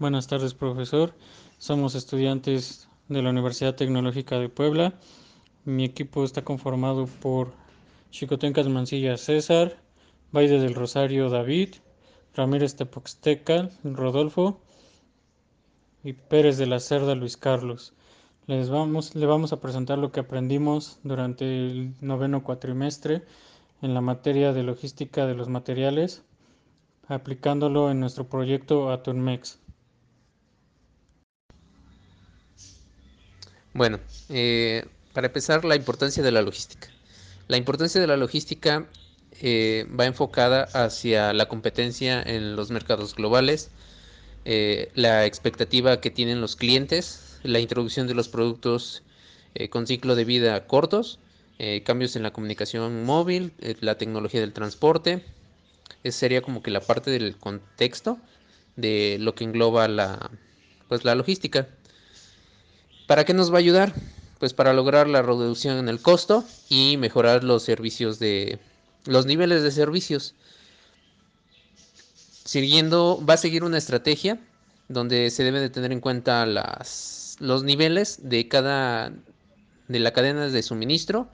Buenas tardes, profesor. Somos estudiantes de la Universidad Tecnológica de Puebla. Mi equipo está conformado por Chicotencas Mancilla César, Valle del Rosario David, Ramírez Tepoxteca Rodolfo y Pérez de la Cerda Luis Carlos. Les vamos, le vamos a presentar lo que aprendimos durante el noveno cuatrimestre en la materia de logística de los materiales, aplicándolo en nuestro proyecto Atunmex. Bueno, eh, para empezar, la importancia de la logística. La importancia de la logística eh, va enfocada hacia la competencia en los mercados globales, eh, la expectativa que tienen los clientes, la introducción de los productos con ciclo de vida cortos, cambios en la comunicación móvil, la tecnología del transporte. Esa sería como que la parte del contexto de lo que engloba la, pues, la logística. ¿Para qué nos va a ayudar? Pues para lograr la reducción en el costo y mejorar los servicios de los niveles de servicios. Siguiendo, va a seguir una estrategia donde se deben de tener en cuenta las, los niveles de cada de la cadena de suministro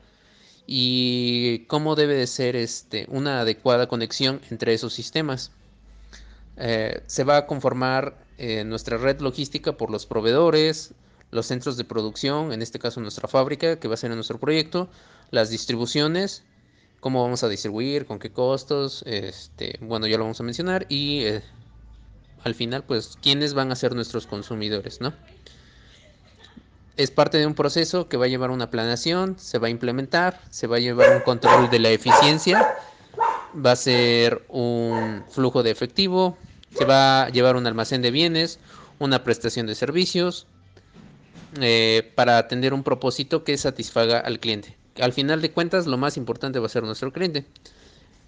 y cómo debe de ser este, una adecuada conexión entre esos sistemas. Eh, se va a conformar eh, nuestra red logística por los proveedores, los centros de producción, en este caso nuestra fábrica, que va a ser nuestro proyecto, las distribuciones, cómo vamos a distribuir, con qué costos, este, bueno, ya lo vamos a mencionar, y eh, al final, pues, quiénes van a ser nuestros consumidores, ¿no? Es parte de un proceso que va a llevar una planeación, se va a implementar, se va a llevar un control de la eficiencia, va a ser un flujo de efectivo, se va a llevar un almacén de bienes, una prestación de servicios, eh, para atender un propósito que satisfaga al cliente. Al final de cuentas, lo más importante va a ser nuestro cliente.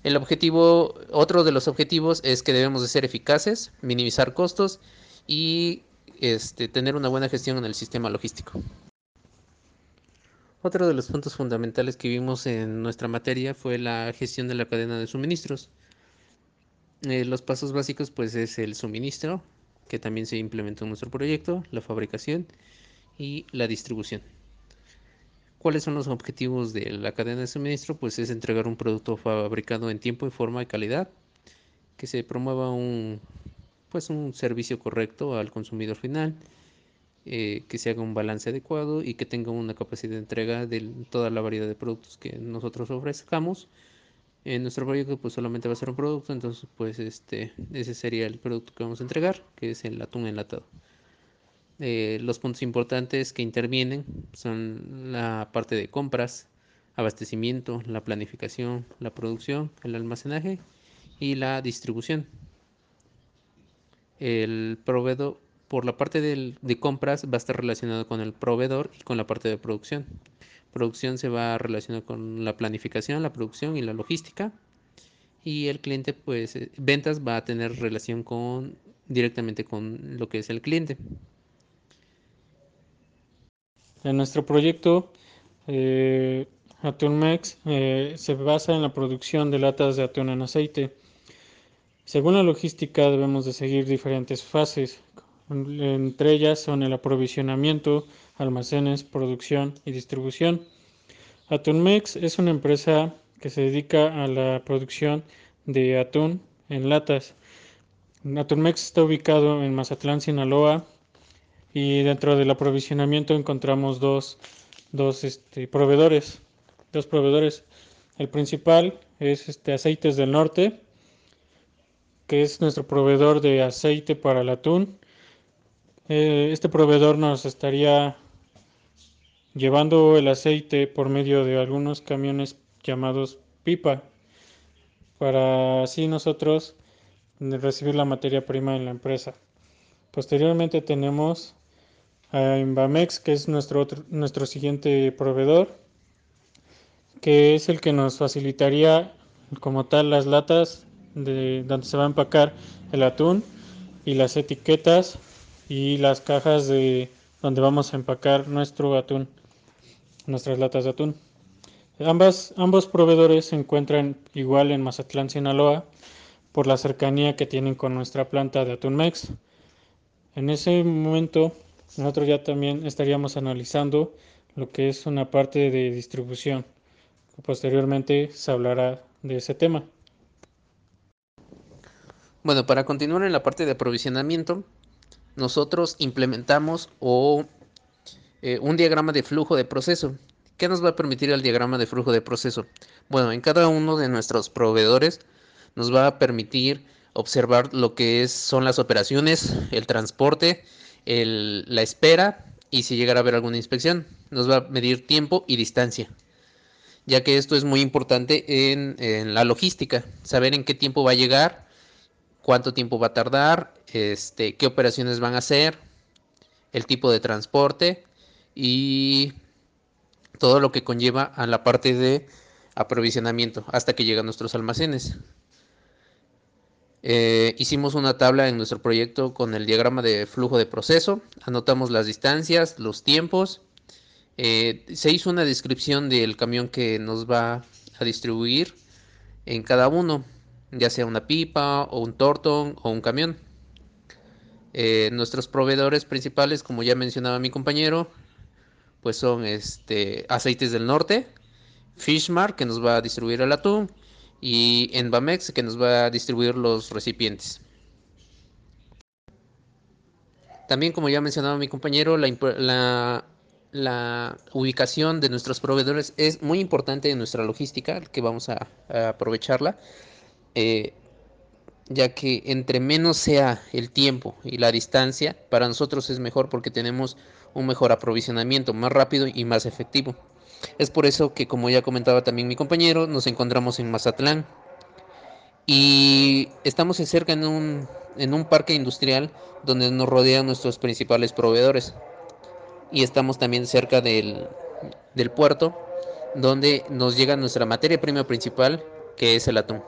El objetivo, otro de los objetivos es que debemos de ser eficaces, minimizar costos y este, tener una buena gestión en el sistema logístico. Otro de los puntos fundamentales que vimos en nuestra materia fue la gestión de la cadena de suministros. Eh, los pasos básicos pues es el suministro, que también se implementó en nuestro proyecto, la fabricación y la distribución. ¿Cuáles son los objetivos de la cadena de suministro? Pues es entregar un producto fabricado en tiempo y forma y calidad, que se promueva un, pues un servicio correcto al consumidor final, eh, que se haga un balance adecuado y que tenga una capacidad de entrega de toda la variedad de productos que nosotros ofrezcamos. En nuestro proyecto pues solamente va a ser un producto, entonces pues este, ese sería el producto que vamos a entregar, que es el atún enlatado. Eh, los puntos importantes que intervienen son la parte de compras, abastecimiento, la planificación, la producción, el almacenaje y la distribución. El proveedor, por la parte de compras, va a estar relacionado con el proveedor y con la parte de producción. Producción se va a relacionar con la planificación, la producción y la logística. Y el cliente, pues, eh, ventas va a tener relación con directamente con lo que es el cliente. En nuestro proyecto, eh, Atunmex eh, se basa en la producción de latas de atún en aceite. Según la logística debemos de seguir diferentes fases. Entre ellas son el aprovisionamiento, almacenes, producción y distribución. Atunmex es una empresa que se dedica a la producción de atún en latas. Atunmex está ubicado en Mazatlán, Sinaloa, y dentro del aprovisionamiento encontramos dos, dos este, proveedores, dos proveedores. El principal es este Aceites del Norte, que es nuestro proveedor de aceite para el atún. Eh, este proveedor nos estaría llevando el aceite por medio de algunos camiones llamados pipa, para así nosotros recibir la materia prima en la empresa. Posteriormente tenemos a Invamex, que es nuestro, nuestro siguiente proveedor, que es el que nos facilitaría como tal las latas de donde se va a empacar el atún y las etiquetas y las cajas de donde vamos a empacar nuestro atún, nuestras latas de atún. Ambas, ambos proveedores se encuentran igual en Mazatlán, Sinaloa, por la cercanía que tienen con nuestra planta de Atunmex. En ese momento nosotros ya también estaríamos analizando lo que es una parte de distribución. Posteriormente se hablará de ese tema. Bueno, para continuar en la parte de aprovisionamiento, nosotros implementamos o eh, un diagrama de flujo de proceso. ¿Qué nos va a permitir el diagrama de flujo de proceso? Bueno, en cada uno de nuestros proveedores nos va a permitir observar lo que es, son las operaciones, el transporte, la espera y si llegara a haber alguna inspección. Nos va a medir tiempo y distancia, ya que esto es muy importante en, la logística, saber en qué tiempo va a llegar, cuánto tiempo va a tardar, este, qué operaciones van a hacer, el tipo de transporte y todo lo que conlleva a la parte de aprovisionamiento hasta que llegan nuestros almacenes. Eh, hicimos una tabla en nuestro proyecto con el diagrama de flujo de proceso, anotamos las distancias, los tiempos, eh, se hizo una descripción del camión que nos va a distribuir en cada uno, ya sea una pipa o un tortón o un camión. Eh, nuestros proveedores principales, como ya mencionaba mi compañero, pues son este, Aceites del Norte, Fishmark, que nos va a distribuir el atún, y Envamex, que nos va a distribuir los recipientes. También, como ya mencionaba mi compañero, la, la, ubicación de nuestros proveedores es muy importante en nuestra logística, que vamos a, aprovecharla, eh, ya que entre menos sea el tiempo y la distancia, para nosotros es mejor porque tenemos un mejor aprovisionamiento, más rápido y más efectivo. Es por eso que, como ya comentaba también mi compañero, nos encontramos en Mazatlán y estamos cerca en un, en un parque industrial donde nos rodean nuestros principales proveedores y estamos también cerca del, del puerto donde nos llega nuestra materia prima principal que es el atún.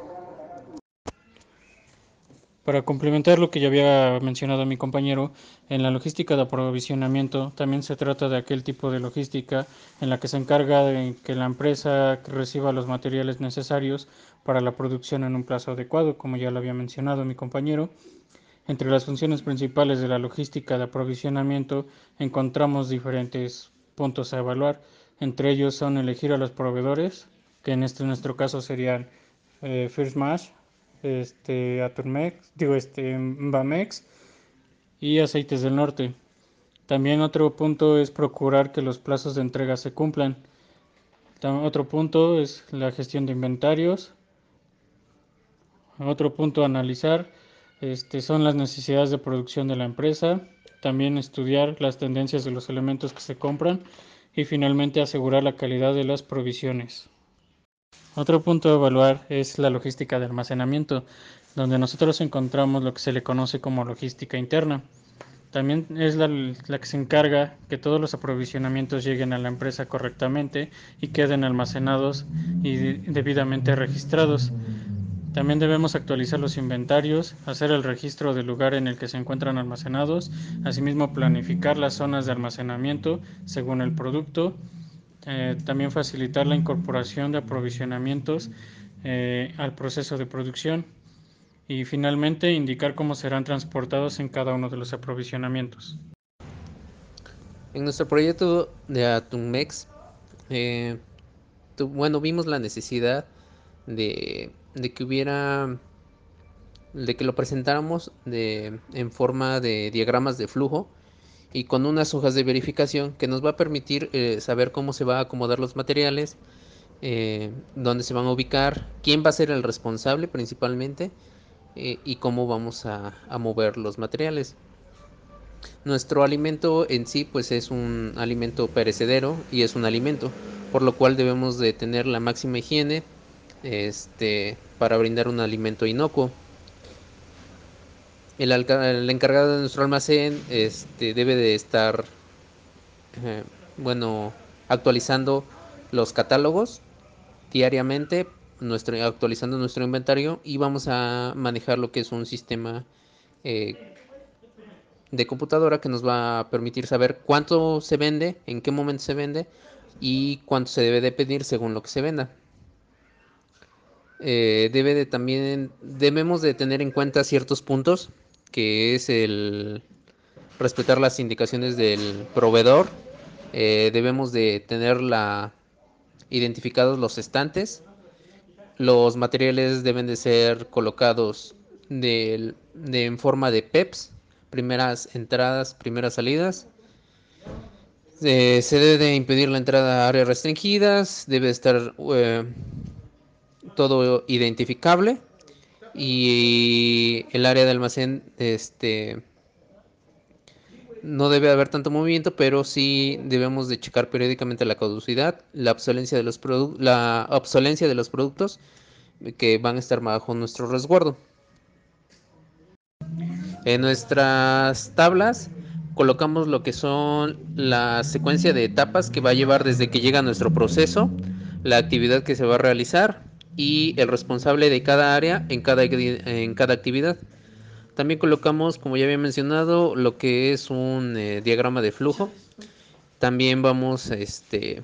Para complementar lo que ya había mencionado mi compañero, en la logística de aprovisionamiento también se trata de aquel tipo de logística en la que se encarga de que la empresa reciba los materiales necesarios para la producción en un plazo adecuado, como ya lo había mencionado mi compañero. Entre las funciones principales de la logística de aprovisionamiento encontramos diferentes puntos a evaluar. Entre ellos son elegir a los proveedores, que en este nuestro caso serían eh, First Match, este, Aturmex, digo, este, Bamex y Aceites del Norte. También otro punto es procurar que los plazos de entrega se cumplan. Otro punto es la gestión de inventarios. Otro punto analizar este, son las necesidades de producción de la empresa. También estudiar las tendencias de los elementos que se compran. Y finalmente asegurar la calidad de las provisiones. Otro punto a evaluar es la logística de almacenamiento, donde nosotros encontramos lo que se le conoce como logística interna. También es la, que se encarga que todos los aprovisionamientos lleguen a la empresa correctamente y queden almacenados y debidamente registrados. También debemos actualizar los inventarios, hacer el registro del lugar en el que se encuentran almacenados, asimismo planificar las zonas de almacenamiento según el producto eh, también facilitar la incorporación de aprovisionamientos eh, al proceso de producción y finalmente indicar cómo serán transportados en cada uno de los aprovisionamientos. En nuestro proyecto de Atunmex, eh, bueno, vimos la necesidad de, de, que hubiera, de que lo presentáramos de, en forma de diagramas de flujo y con unas hojas de verificación que nos va a permitir eh, saber cómo se va a acomodar los materiales, eh, dónde se van a ubicar, quién va a ser el responsable principalmente eh, y cómo vamos a, a, mover los materiales. Nuestro alimento en sí pues es un alimento perecedero y es un alimento, por lo cual debemos de tener la máxima higiene este, para brindar un alimento inocuo. El, encargado de nuestro almacén este, debe de estar, eh, bueno, actualizando los catálogos diariamente, nuestro, actualizando nuestro inventario y vamos a manejar lo que es un sistema eh, de computadora que nos va a permitir saber cuánto se vende, en qué momento se vende y cuánto se debe de pedir según lo que se venda. Eh, debe de también debemos de tener en cuenta ciertos puntos que es el respetar las indicaciones del proveedor, eh, debemos de tener la, identificados los estantes, los materiales deben de ser colocados de, de, en forma de PEPs, primeras entradas, primeras salidas. Eh, se debe de impedir la entrada a áreas restringidas, debe estar eh, todo identificable y el área de almacén este no debe haber tanto movimiento, pero sí debemos de checar periódicamente la caducidad, la obsolencia de los la obsolencia de los productos que van a estar bajo nuestro resguardo. En nuestras tablas colocamos lo que son la secuencia de etapas que va a llevar desde que llega nuestro proceso, la actividad que se va a realizar y el responsable de cada área en cada, en cada actividad. También colocamos, como ya había mencionado, lo que es un eh, diagrama de flujo. También vamos, este,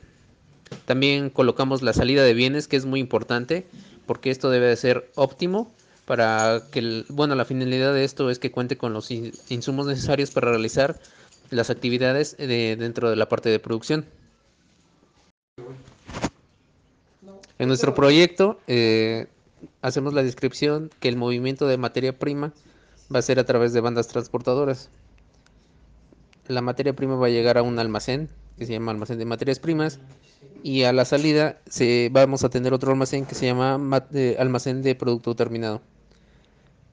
también colocamos la salida de bienes, que es muy importante, porque esto debe de ser óptimo para que, bueno, la finalidad de esto es que cuente con los insumos necesarios para realizar las actividades de, dentro de la parte de producción. En nuestro proyecto eh, hacemos la descripción que el movimiento de materia prima va a ser a través de bandas transportadoras. La materia prima va a llegar a un almacén que se llama almacén de materias primas y a la salida se, vamos a tener otro almacén que se llama almacén de producto terminado.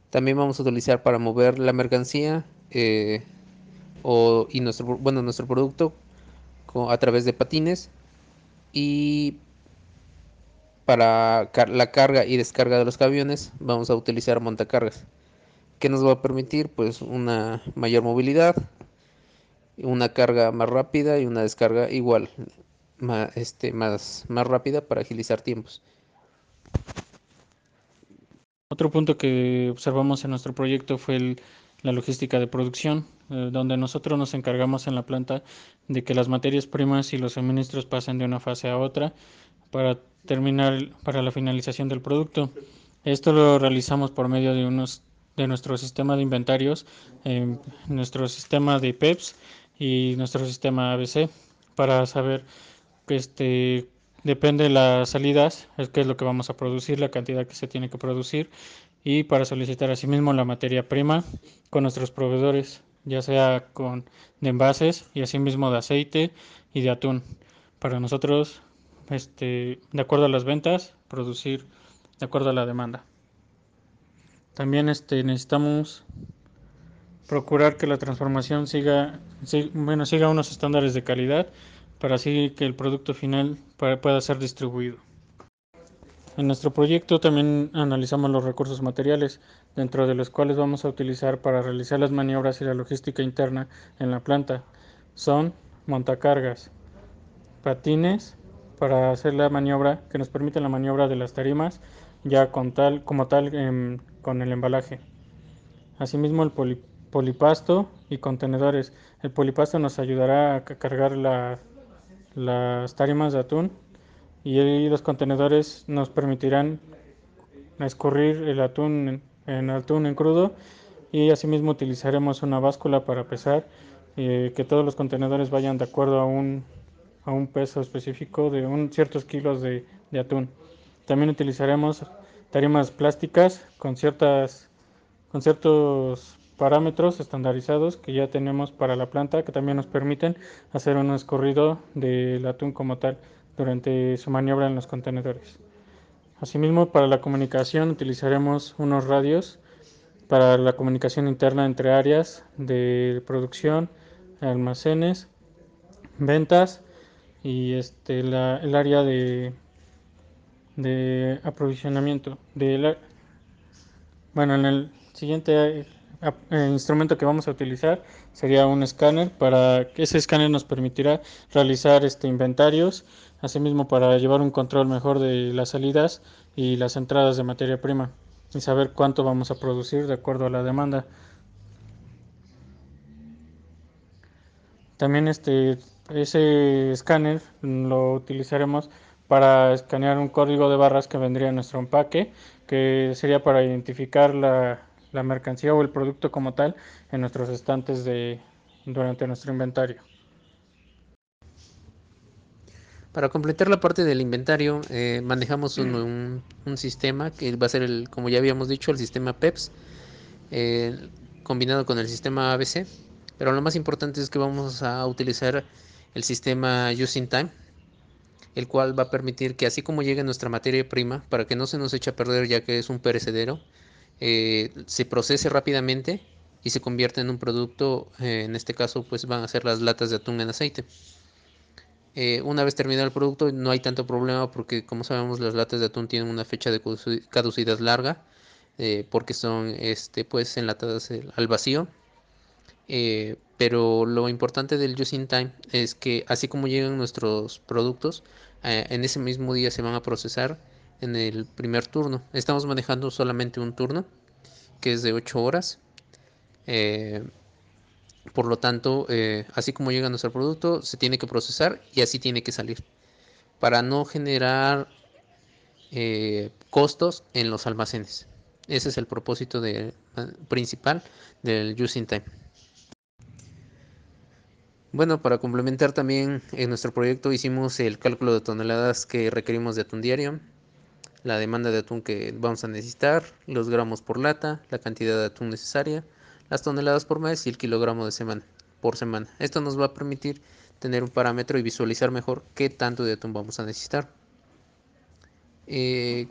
También vamos a utilizar para mover la mercancía eh, o, y nuestro, bueno, nuestro producto a través de patines y para la carga y descarga de los camiones vamos a utilizar montacargas que nos va a permitir pues una mayor movilidad una carga más rápida y una descarga igual más, este, más, más rápida para agilizar tiempos. Otro punto que observamos en nuestro proyecto fue la logística de producción, eh, donde nosotros nos encargamos en la planta de que las materias primas y los suministros pasen de una fase a otra para terminar, para la finalización del producto. Esto lo realizamos por medio de unos de nuestro sistema de inventarios, nuestro sistema de PEPS y nuestro sistema ABC para saber este Depende de las salidas, es que es lo que vamos a producir, la cantidad que se tiene que producir y para solicitar asimismo la materia prima con nuestros proveedores, ya sea con de envases y asimismo de aceite y de atún. Para nosotros, este, de acuerdo a las ventas, producir de acuerdo a la demanda. También este, necesitamos procurar que la transformación siga, bueno, siga unos estándares de calidad para así que el producto final pueda ser distribuido. En nuestro proyecto también analizamos los recursos materiales, dentro de los cuales vamos a utilizar para realizar las maniobras y la logística interna en la planta. Son montacargas, patines para hacer la maniobra que nos permite la maniobra de las tarimas ya con tal como tal em, con el embalaje. Asimismo el polipasto y contenedores. El polipasto nos ayudará a cargar la las tarimas de atún y los contenedores nos permitirán escurrir el atún en, atún en crudo y asimismo utilizaremos una báscula para pesar eh, que todos los contenedores vayan de acuerdo a un, a un peso específico de un, ciertos kilos de, de atún. También utilizaremos tarimas plásticas con ciertas con ciertos parámetros estandarizados que ya tenemos para la planta que también nos permiten hacer un escorrido del atún como tal durante su maniobra en los contenedores. Asimismo, para la comunicación utilizaremos unos radios para la comunicación interna entre áreas de producción, almacenes, ventas y este, el área de, de aprovisionamiento. De bueno, en el siguiente el instrumento que vamos a utilizar sería un escáner para que ese escáner nos permitirá realizar este inventarios asimismo para llevar un control mejor de las salidas y las entradas de materia prima y saber cuánto vamos a producir de acuerdo a la demanda también este ese escáner lo utilizaremos para escanear un código de barras que vendría en nuestro empaque que sería para identificar la la mercancía o el producto como tal en nuestros estantes de, durante nuestro inventario. Para completar la parte del inventario, eh, manejamos un, un, sistema que va a ser, el, como ya habíamos dicho, el sistema PEPS, eh, combinado con el sistema ABC. Pero lo más importante es que vamos a utilizar el sistema Using Time, el cual va a permitir que así como llegue nuestra materia prima, para que no se nos eche a perder ya que es un perecedero, eh, se procese rápidamente y se convierta en un producto, eh, en este caso pues van a ser las latas de atún en aceite. Eh, una vez terminado el producto no hay tanto problema porque como sabemos las latas de atún tienen una fecha de caducidad larga porque son este, pues enlatadas al vacío. Eh, pero lo importante del Just in Time es que así como llegan nuestros productos, eh, en ese mismo día se van a procesar en el primer turno. Estamos manejando solamente un turno que es de 8 horas. Por lo tanto, eh, así como llega nuestro producto, se tiene que procesar y así tiene que salir. Para no generar eh, costos en los almacenes. Ese es el propósito principal del Using Time. Bueno, para complementar también en nuestro proyecto hicimos el cálculo de toneladas que requerimos de atún diario, la demanda de atún que vamos a necesitar, los gramos por lata, la cantidad de atún necesaria, las toneladas por mes y el kilogramo de semana por semana. Esto nos va a permitir tener un parámetro y visualizar mejor qué tanto de atún vamos a necesitar. Eh,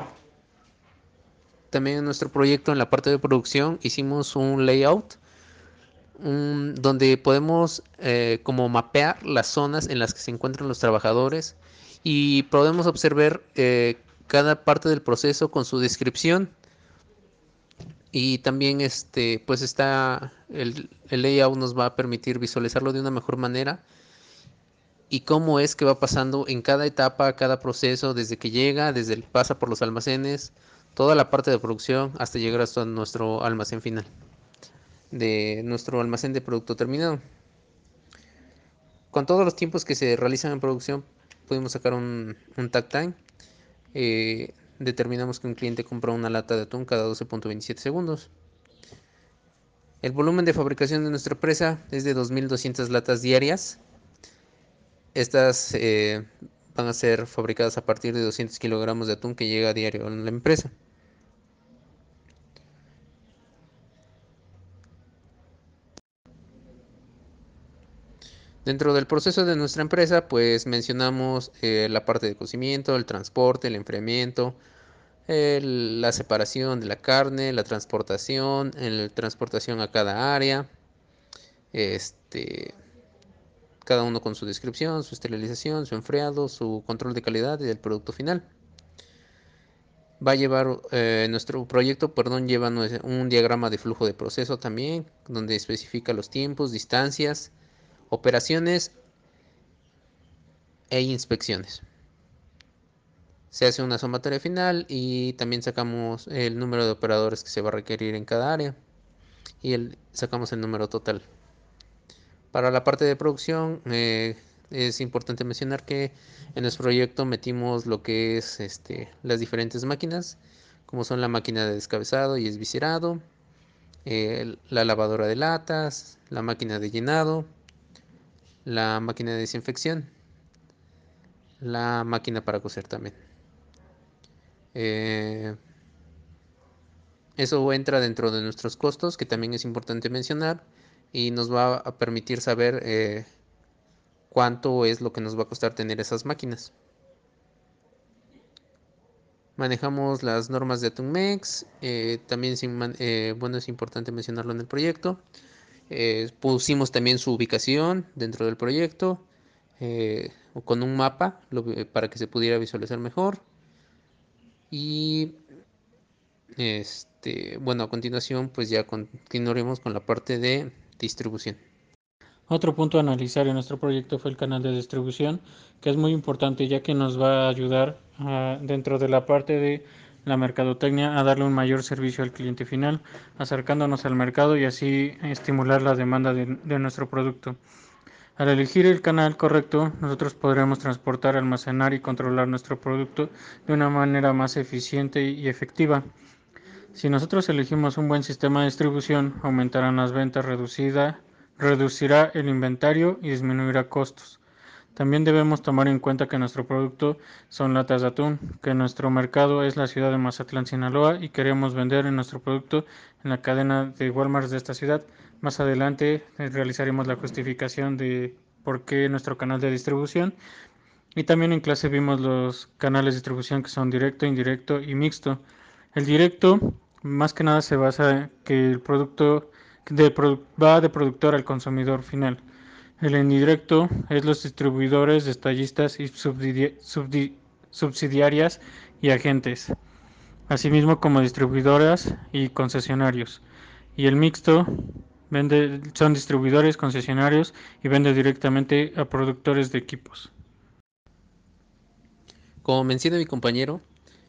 también en nuestro proyecto en la parte de producción hicimos un layout donde podemos eh, como mapear las zonas en las que se encuentran los trabajadores y podemos observar eh, cada parte del proceso con su descripción. Y también este pues está el, el, layout nos va a permitir visualizarlo de una mejor manera y cómo es que va pasando en cada etapa, cada proceso, desde que llega, desde el pasa por los almacenes, toda la parte de producción hasta llegar hasta nuestro almacén final, de nuestro almacén de producto terminado. Con todos los tiempos que se realizan en producción, pudimos sacar un, un tag time. Eh, determinamos que un cliente compra una lata de atún cada 12.27 segundos. El volumen de fabricación de nuestra empresa es de 2.200 latas diarias. Estas eh, van a ser fabricadas a partir de 200 kilogramos de atún que llega a diario a la empresa. Dentro del proceso de nuestra empresa, pues mencionamos eh, la parte de cocimiento, el transporte, el enfriamiento, la separación de la carne, la transportación, la transportación a cada área, este, cada uno con su descripción, su esterilización, su enfriado, su control de calidad y del producto final. Va a llevar eh, nuestro proyecto, perdón, lleva un diagrama de flujo de proceso también, donde especifica los tiempos, distancias, operaciones e inspecciones. Se hace una sumatoria final y también sacamos el número de operadores que se va a requerir en cada área y el, sacamos el número total. Para la parte de producción eh, es importante mencionar que en nuestro proyecto metimos lo que es este, las diferentes máquinas, como son la máquina de descabezado y esviscerado, eh, la lavadora de latas, la máquina de llenado, la máquina de desinfección, la máquina para coser también. Eh, eso entra dentro de nuestros costos, que también es importante mencionar, y nos va a permitir saber eh, cuánto es lo que nos va a costar tener esas máquinas. Manejamos las normas de Atunmex, eh, también bueno, es importante mencionarlo en el proyecto. Eh, pusimos también su ubicación dentro del proyecto eh, con un mapa para que se pudiera visualizar mejor. Y este, bueno, a continuación pues ya continuaremos con la parte de distribución. Otro punto a analizar en nuestro proyecto fue el canal de distribución, que es muy importante ya que nos va a ayudar a, dentro de la parte de la mercadotecnia a darle un mayor servicio al cliente final, acercándonos al mercado y así estimular la demanda de, nuestro producto. Al elegir el canal correcto, nosotros podremos transportar, almacenar y controlar nuestro producto de una manera más eficiente y efectiva. Si nosotros elegimos un buen sistema de distribución, aumentarán las ventas reducida, reducirá el inventario y disminuirá costos. También debemos tomar en cuenta que nuestro producto son latas de atún, que nuestro mercado es la ciudad de Mazatlán, Sinaloa y queremos vender nuestro producto en la cadena de Walmart de esta ciudad. Más adelante eh, realizaremos la justificación de por qué nuestro canal de distribución. Y también en clase vimos los canales de distribución que son directo, indirecto y mixto. El directo más que nada se basa en que el producto va de productor al consumidor final. El indirecto es los distribuidores, detallistas y subsidiarias y agentes, asimismo como distribuidoras y concesionarios. Y el mixto vende, son distribuidores, concesionarios y vende directamente a productores de equipos. Como menciona mi compañero,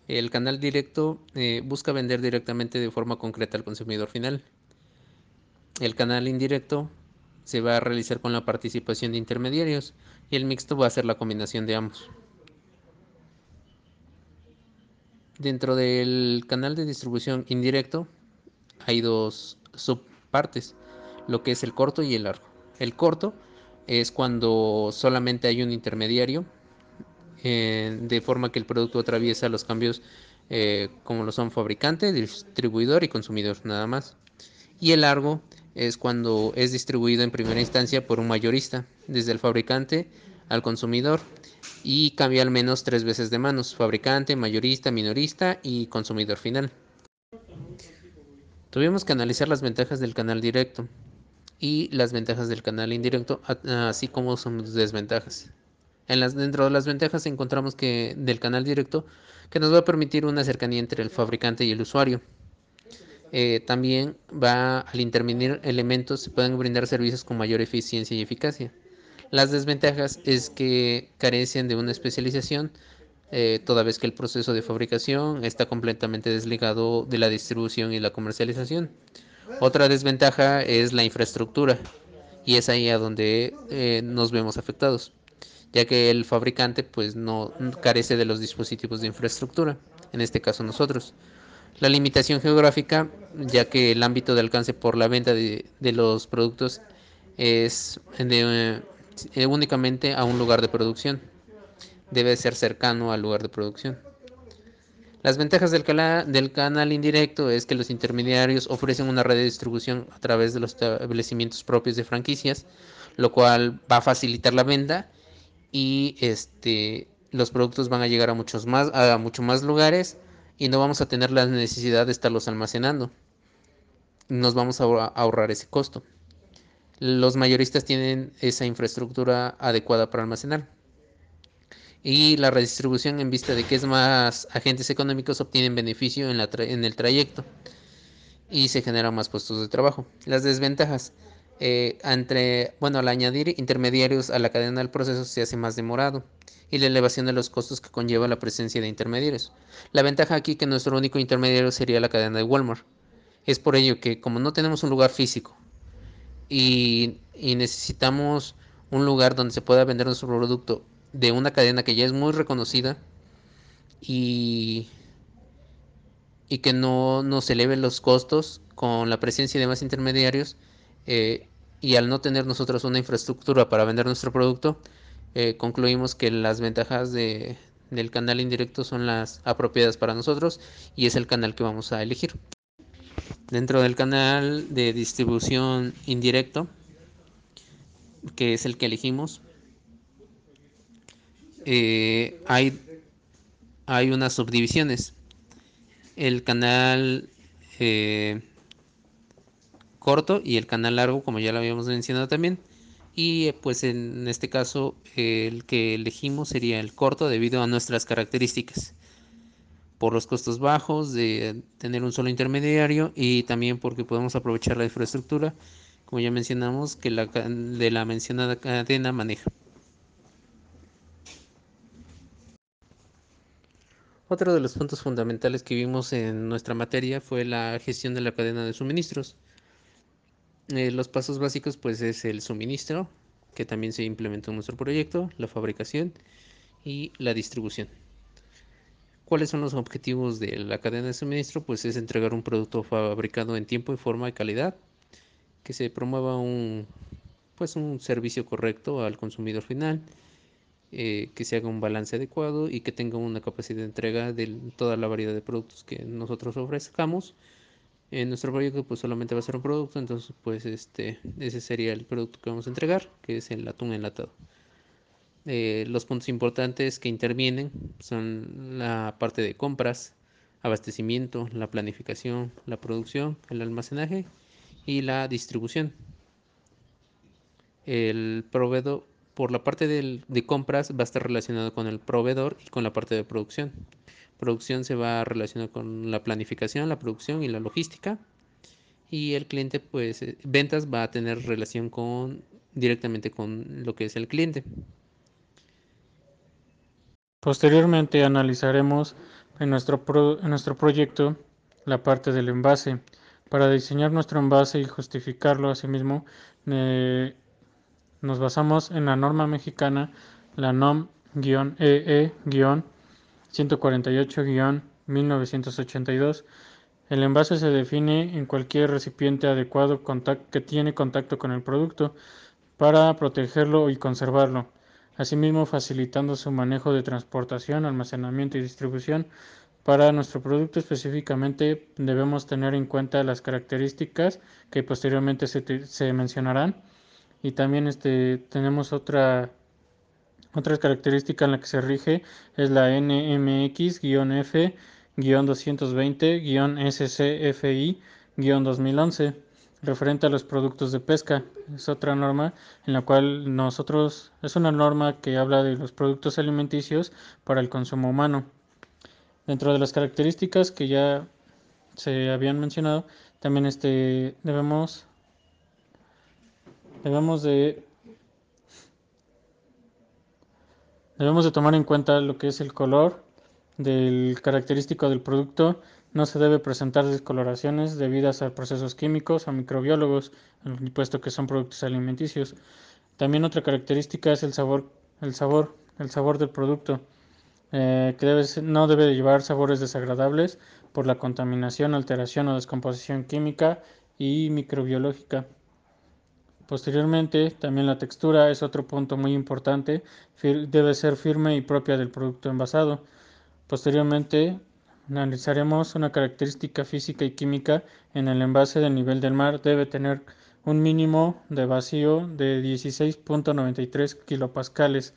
el canal directo eh, busca vender directamente de forma concreta al consumidor final. El canal indirecto se va a realizar con la participación de intermediarios y el mixto va a ser la combinación de ambos. Dentro del canal de distribución indirecto hay dos subpartes, lo que es el corto y el largo. El corto es cuando solamente hay un intermediario, eh, de forma que el producto atraviesa los cambios eh, como lo son fabricante, distribuidor y consumidor, nada más. Y el largo es cuando es distribuido en primera instancia por un mayorista, desde el fabricante al consumidor, y cambia al menos tres veces de manos, fabricante, mayorista, minorista y consumidor final. Tuvimos que analizar las ventajas del canal directo y las ventajas del canal indirecto, así como sus desventajas. En las, dentro de las ventajas encontramos que del canal directo que nos va a permitir una cercanía entre el fabricante y el usuario. Eh, también va al intervenir elementos se pueden brindar servicios con mayor eficiencia y eficacia. Las desventajas es que carecen de una especialización, eh, toda vez que el proceso de fabricación está completamente desligado de la distribución y la comercialización. Otra desventaja es la infraestructura y es ahí a donde eh, nos vemos afectados, ya que el fabricante pues no carece de los dispositivos de infraestructura, en este caso nosotros. La limitación geográfica, ya que el ámbito de alcance por la venta de, los productos es de, eh, únicamente a un lugar de producción. Debe ser cercano al lugar de producción. Las ventajas del, del, canal indirecto es que los intermediarios ofrecen una red de distribución a través de los establecimientos propios de franquicias, lo cual va a facilitar la venta y este, los productos van a llegar a muchos más, a muchos más lugares y no vamos a tener la necesidad de estarlos almacenando. Nos vamos a ahorrar ese costo. Los mayoristas tienen esa infraestructura adecuada para almacenar. Y la redistribución en vista de que es más agentes económicos obtienen beneficio en, la en el trayecto y se generan más puestos de trabajo. Las desventajas. Eh, entre, bueno, al añadir intermediarios a la cadena del proceso se hace más demorado y la elevación de los costos que conlleva la presencia de intermediarios. La ventaja aquí que nuestro único intermediario sería la cadena de Walmart. Es por ello que como no tenemos un lugar físico y, necesitamos un lugar donde se pueda vender nuestro producto de una cadena que ya es muy reconocida y, y que no nos eleve los costos con la presencia de más intermediarios eh, y al no tener nosotros una infraestructura para vender nuestro producto, eh, concluimos que las ventajas de, del canal indirecto son las apropiadas para nosotros y es el canal que vamos a elegir. Dentro del canal de distribución indirecto, que es el que elegimos, eh, hay, hay unas subdivisiones. El canal corto y el canal largo, como ya lo habíamos mencionado también. Y eh, pues en este caso el que elegimos sería el corto debido a nuestras características. Por los costos bajos de tener un solo intermediario y también porque podemos aprovechar la infraestructura, como ya mencionamos, que la, de la mencionada cadena maneja. Otro de los puntos fundamentales que vimos en nuestra materia fue la gestión de la cadena de suministros. Eh, los pasos básicos pues es el suministro, que también se implementó en nuestro proyecto, la fabricación y la distribución. ¿Cuáles son los objetivos de la cadena de suministro? Pues es entregar un producto fabricado en tiempo, y forma y calidad, que se promueva un pues un servicio correcto al consumidor final, eh, que se haga un balance adecuado y que tenga una capacidad de entrega de toda la variedad de productos que nosotros ofrezcamos. En nuestro proyecto pues solamente va a ser un producto, entonces pues este, ese sería el producto que vamos a entregar, que es el atún enlatado. Eh, los puntos importantes que intervienen son la parte de compras, abastecimiento, la planificación, la producción, el almacenaje y la distribución. El proveedor, por la parte de compras, va a estar relacionado con el proveedor y con la parte de producción. Producción se va a relacionar con la planificación, la producción y la logística. Y el cliente, pues, eh, ventas va a tener relación con directamente con lo que es el cliente. Posteriormente analizaremos en nuestro, en nuestro proyecto la parte del envase. Para diseñar nuestro envase y justificarlo asimismo, eh, nos basamos en la norma mexicana, la NOM-EE-148-1982. El envase se define en cualquier recipiente adecuado que tiene contacto con el producto para protegerlo y conservarlo asimismo facilitando su manejo de transportación, almacenamiento y distribución. Para nuestro producto específicamente debemos tener en cuenta las características que posteriormente se, mencionarán y también este, tenemos otra, otra característica en la que se rige es la NMX-F-220-SCFI-2011 referente a los productos de pesca. Es otra norma en la cual nosotros, es una norma que habla de los productos alimenticios para el consumo humano. Dentro de las características que ya se habían mencionado, también este, debemos, debemos de debemos de tomar en cuenta lo que es el color del característico del producto no se debe presentar descoloraciones debidas a procesos químicos o microbiólogos, puesto que son productos alimenticios. También otra característica es el sabor, el sabor, el sabor del producto, eh, que debe no debe llevar sabores desagradables por la contaminación, alteración o descomposición química y microbiológica. Posteriormente, también la textura es otro punto muy importante, debe ser firme y propia del producto envasado. Posteriormente, Analizaremos una característica física y química en el envase del nivel del mar. Debe tener un mínimo de vacío de 16.93 kilopascales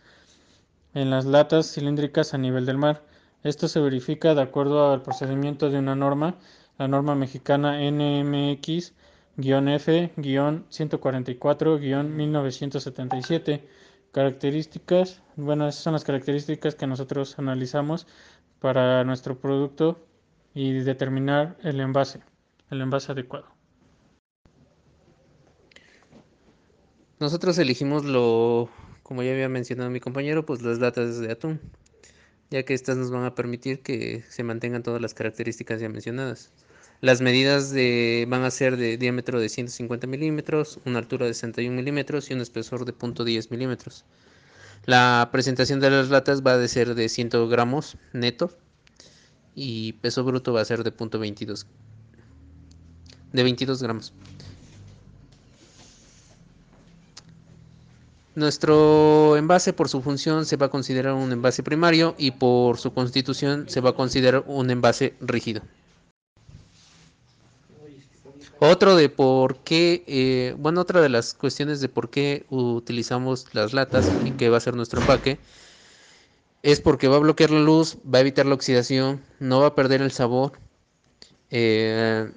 en las latas cilíndricas a nivel del mar. Esto se verifica de acuerdo al procedimiento de una norma, la norma mexicana NMX-F-144-1977. Características, bueno, esas son las características que nosotros analizamos para nuestro producto y determinar el envase, el envase adecuado. Nosotros elegimos lo, como ya había mencionado mi compañero, pues las latas de atún, ya que estas nos van a permitir que se mantengan todas las características ya mencionadas. Las medidas van a ser de diámetro de 150 milímetros, una altura de 61 milímetros y un espesor de 0.10 milímetros. La presentación de las latas va a ser de 100 gramos neto y peso bruto va a ser de 0.22 de 22 gramos. Nuestro envase por su función se va a considerar un envase primario y por su constitución se va a considerar un envase rígido. Otro de por qué, eh, bueno, otra de las cuestiones de por qué utilizamos las latas y que va a ser nuestro empaque es porque va a bloquear la luz, va a evitar la oxidación, no va a perder el sabor, eh,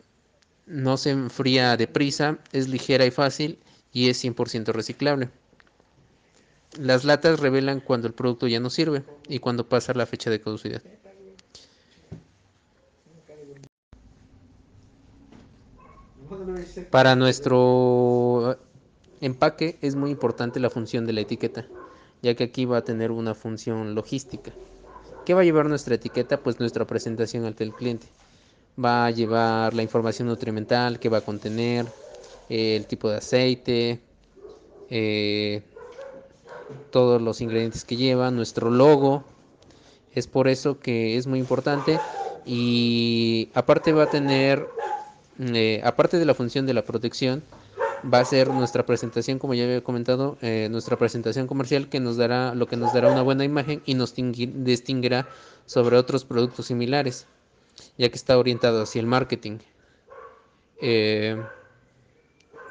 no se enfría deprisa, es ligera y fácil y es 100% reciclable. Las latas revelan cuando el producto ya no sirve y cuando pasa la fecha de caducidad. Para nuestro empaque es muy importante la función de la etiqueta, ya que aquí va a tener una función logística. ¿Qué va a llevar nuestra etiqueta? Pues nuestra presentación ante el cliente. Va a llevar la información nutrimental que va a contener, el tipo de aceite, eh, todos los ingredientes que lleva, nuestro logo. Es por eso que es muy importante y aparte va a tener eh, aparte de la función de la protección, va a ser nuestra presentación, como ya había comentado, eh, nuestra presentación comercial que nos dará lo que nos dará una buena imagen y nos distinguirá sobre otros productos similares, ya que está orientado hacia el marketing. Eh,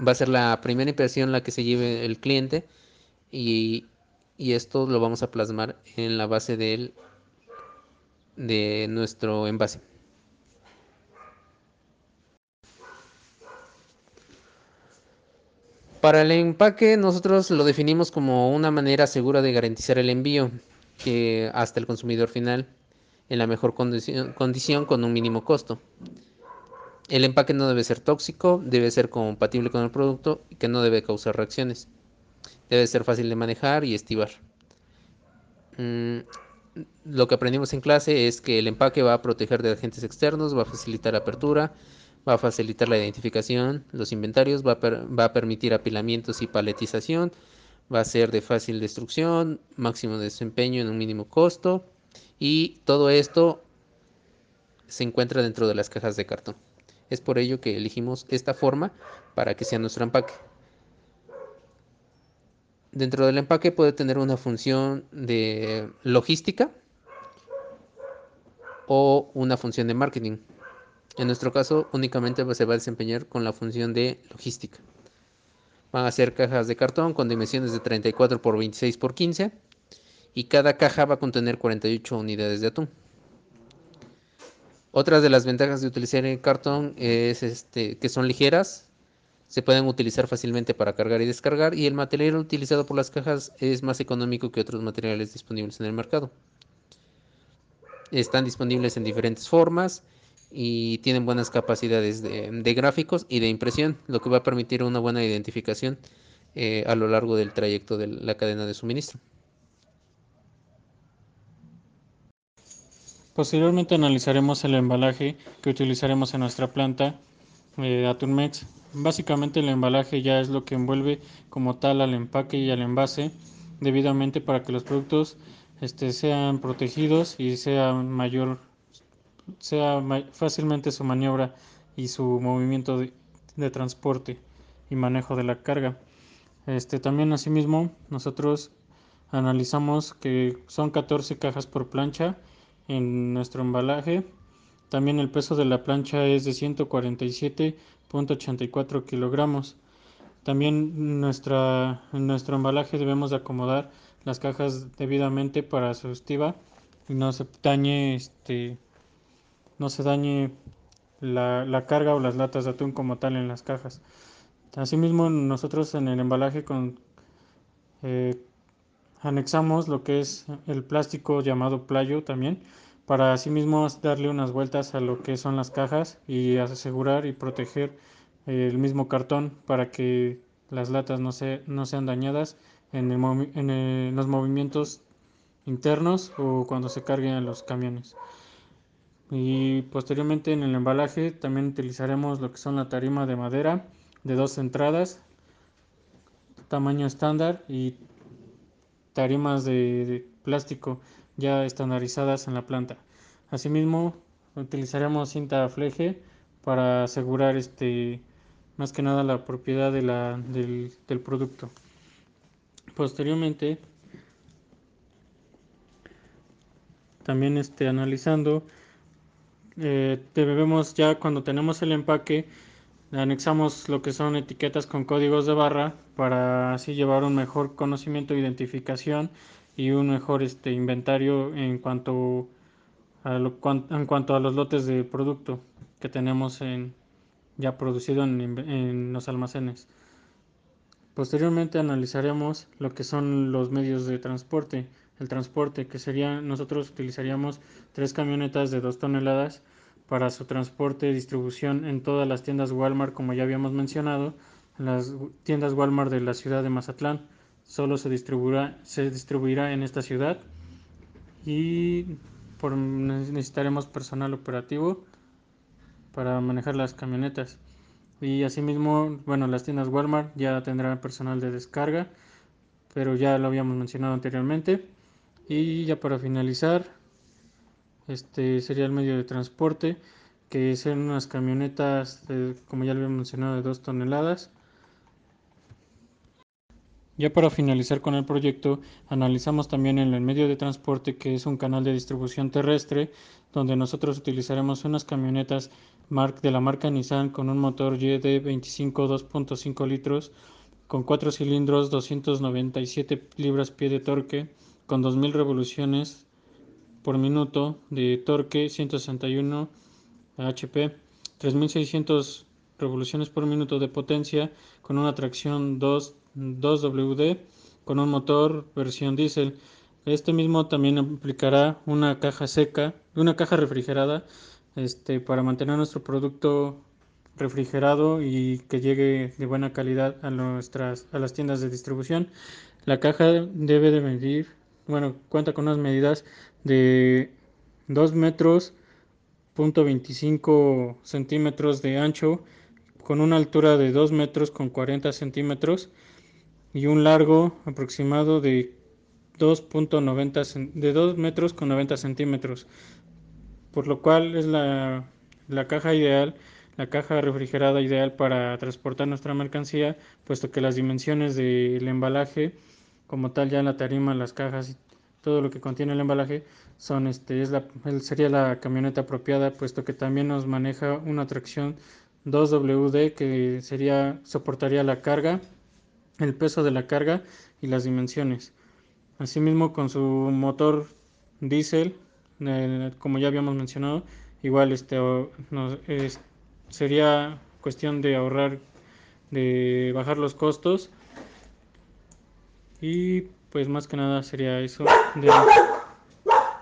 va a ser la primera impresión la que se lleve el cliente y, y esto lo vamos a plasmar en la base del, de nuestro envase. Para el empaque nosotros lo definimos como una manera segura de garantizar el envío hasta el consumidor final en la mejor condición, condición con un mínimo costo. El empaque no debe ser tóxico, debe ser compatible con el producto y que no debe causar reacciones. Debe ser fácil de manejar y estivar. Mm, lo que aprendimos en clase es que el empaque va a proteger de agentes externos, va a facilitar la apertura, va a facilitar la identificación, los inventarios, va a, permitir apilamientos y paletización, va a ser de fácil destrucción, máximo desempeño en un mínimo costo y todo esto se encuentra dentro de las cajas de cartón. Es por ello que elegimos esta forma para que sea nuestro empaque. Dentro del empaque puede tener una función de logística o una función de marketing. En nuestro caso, únicamente se va a desempeñar con la función de logística. Van a ser cajas de cartón con dimensiones de 34 por 26 por 15 y cada caja va a contener 48 unidades de atún. Otras de las ventajas de utilizar el cartón es este, que son ligeras, se pueden utilizar fácilmente para cargar y descargar y el material utilizado por las cajas es más económico que otros materiales disponibles en el mercado. Están disponibles en diferentes formas y tienen buenas capacidades de, gráficos y de impresión, lo que va a permitir una buena identificación eh, a lo largo del trayecto de la cadena de suministro. Posteriormente analizaremos el embalaje que utilizaremos en nuestra planta de Atunmex. Básicamente el embalaje ya es lo que envuelve como tal al empaque y al envase debidamente para que los productos este, sean protegidos y sea mayor sea fácilmente su maniobra y su movimiento de, transporte y manejo de la carga. Este, también asimismo nosotros analizamos que son 14 cajas por plancha en nuestro embalaje. También el peso de la plancha es de 147.84 kilogramos. También nuestra, en nuestro embalaje debemos de acomodar las cajas debidamente para su estiva y no se dañe este no se dañe la, carga o las latas de atún como tal en las cajas. Asimismo, nosotros en el embalaje con, eh, anexamos lo que es el plástico llamado playo también, para asimismo darle unas vueltas a lo que son las cajas y asegurar y proteger el mismo cartón para que las latas no, se, no sean dañadas en, en los movimientos internos o cuando se carguen en los camiones y posteriormente en el embalaje también utilizaremos lo que son la tarima de madera de dos entradas tamaño estándar y tarimas de, plástico ya estandarizadas en la planta. Asimismo utilizaremos cinta fleje para asegurar este más que nada la propiedad del producto. Posteriormente también este, analizando eh, debemos ya cuando tenemos el empaque anexamos lo que son etiquetas con códigos de barra para así llevar un mejor conocimiento de identificación y un mejor este inventario en cuanto a en cuanto a los lotes de producto que tenemos en, ya producido en los almacenes. Posteriormente analizaremos lo que son los medios de transporte el transporte, que sería, nosotros utilizaríamos tres camionetas de dos toneladas para su transporte y distribución en todas las tiendas Walmart, como ya habíamos mencionado, en las tiendas Walmart de la ciudad de Mazatlán. Solo se distribuirá, se distribuirá en esta ciudad y por, necesitaremos personal operativo para manejar las camionetas. Y asimismo, bueno, las tiendas Walmart ya tendrán personal de descarga, pero ya lo habíamos mencionado anteriormente. Y ya para finalizar, este sería el medio de transporte, que son unas camionetas, como ya lo había mencionado, de 2 toneladas. Ya para finalizar con el proyecto, analizamos también el medio de transporte que es un canal de distribución terrestre, donde nosotros utilizaremos unas camionetas de la marca Nissan con un motor YD 25 2.5 litros, con 4 cilindros, 297 libras-pie de torque, con 2000 revoluciones por minuto de torque, 161 HP, 3600 revoluciones por minuto de potencia, con una tracción 2 2WD con un motor versión diésel. Este mismo también aplicará una caja seca, una caja refrigerada, este, para mantener nuestro producto refrigerado y que llegue de buena calidad a nuestras a las tiendas de distribución. La caja debe de medir, bueno, cuenta con unas medidas de 2 metros, punto 25 centímetros de ancho, con una altura de 2 metros con 40 centímetros y un largo aproximado de 2.90 de 2 metros con 90 centímetros, por lo cual es la, la caja ideal, la caja refrigerada ideal para transportar nuestra mercancía, puesto que las dimensiones del embalaje, como tal ya en la tarima, las cajas y todo lo que contiene el embalaje, son este, es la, sería la camioneta apropiada, puesto que también nos maneja una tracción 2WD que sería soportaría la carga el peso de la carga y las dimensiones. Asimismo, con su motor diésel, como ya habíamos mencionado, igual este, sería cuestión de ahorrar, de bajar los costos y pues más que nada sería eso. De,